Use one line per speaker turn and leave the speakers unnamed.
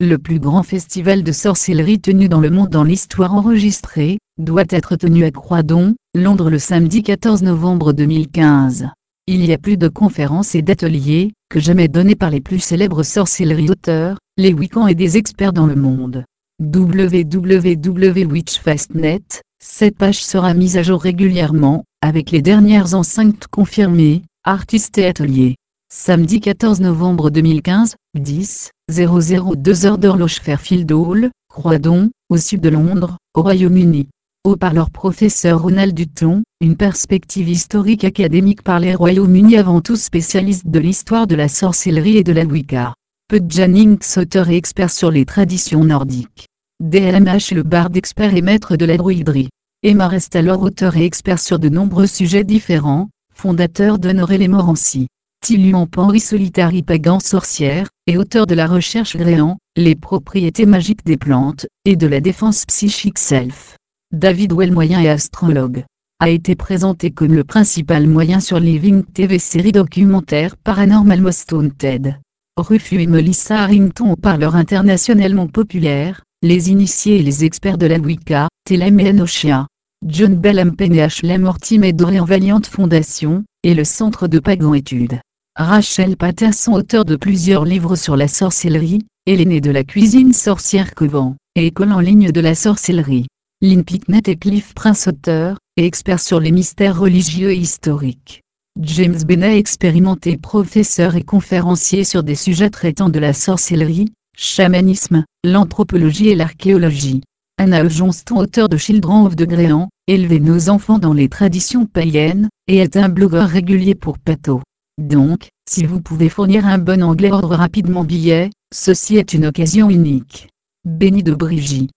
le plus grand festival de sorcellerie tenu dans le monde dans l'histoire enregistrée, doit être tenu à Croydon, Londres le samedi 14 novembre 2015. Il y a plus de conférences et d'ateliers, que jamais donnés par les plus célèbres sorcelleries auteurs, les Wiccans et des experts dans le monde. www.witchfestnet, cette page sera mise à jour régulièrement, avec les dernières enceintes confirmées, artistes et ateliers. Samedi 14 novembre 2015, 10, 00 2 heures d'horloge Fairfield Hall, Croydon, au sud de Londres, au Royaume-Uni. Au parleur professeur Ronald Dutton, une perspective historique académique par les Royaumes-Unis avant tout spécialiste de l'histoire de la sorcellerie et de la Wicca. Pud Jennings auteur et expert sur les traditions nordiques. DLMH le barde expert et maître de la druiderie. Emma reste alors auteur et expert sur de nombreux sujets différents, fondateur d'Honorer les Morancy. Tilian Penry Solitary Pagan Sorcière, et auteur de la recherche gréant, les propriétés magiques des plantes, et de la défense psychique self. David Well moyen et astrologue. A été présenté comme le principal moyen sur Living TV série documentaire Paranormal Most Haunted. Rufus et Melissa Harrington parleurs internationalement populaires, les initiés et les experts de la Wicca, Telem et Enochia. John Bell Penn et Ashley Mortimer Valiant Foundation, et le Centre de Pagan Études. Rachel Patterson auteur de plusieurs livres sur la sorcellerie, et l'aîné de la cuisine sorcière Covan, et école en ligne de la sorcellerie. Lynn Picknett et Cliff Prince auteur, et expert sur les mystères religieux et historiques. James Benet expérimenté professeur et conférencier sur des sujets traitant de la sorcellerie, chamanisme, l'anthropologie et l'archéologie. Anna Johnston auteur de Children of the Gréant, Élever nos enfants dans les traditions païennes, et est un blogueur régulier pour Pato. Donc, si vous pouvez fournir un bon anglais ordre rapidement billet, ceci est une occasion unique. Béni de Brigitte.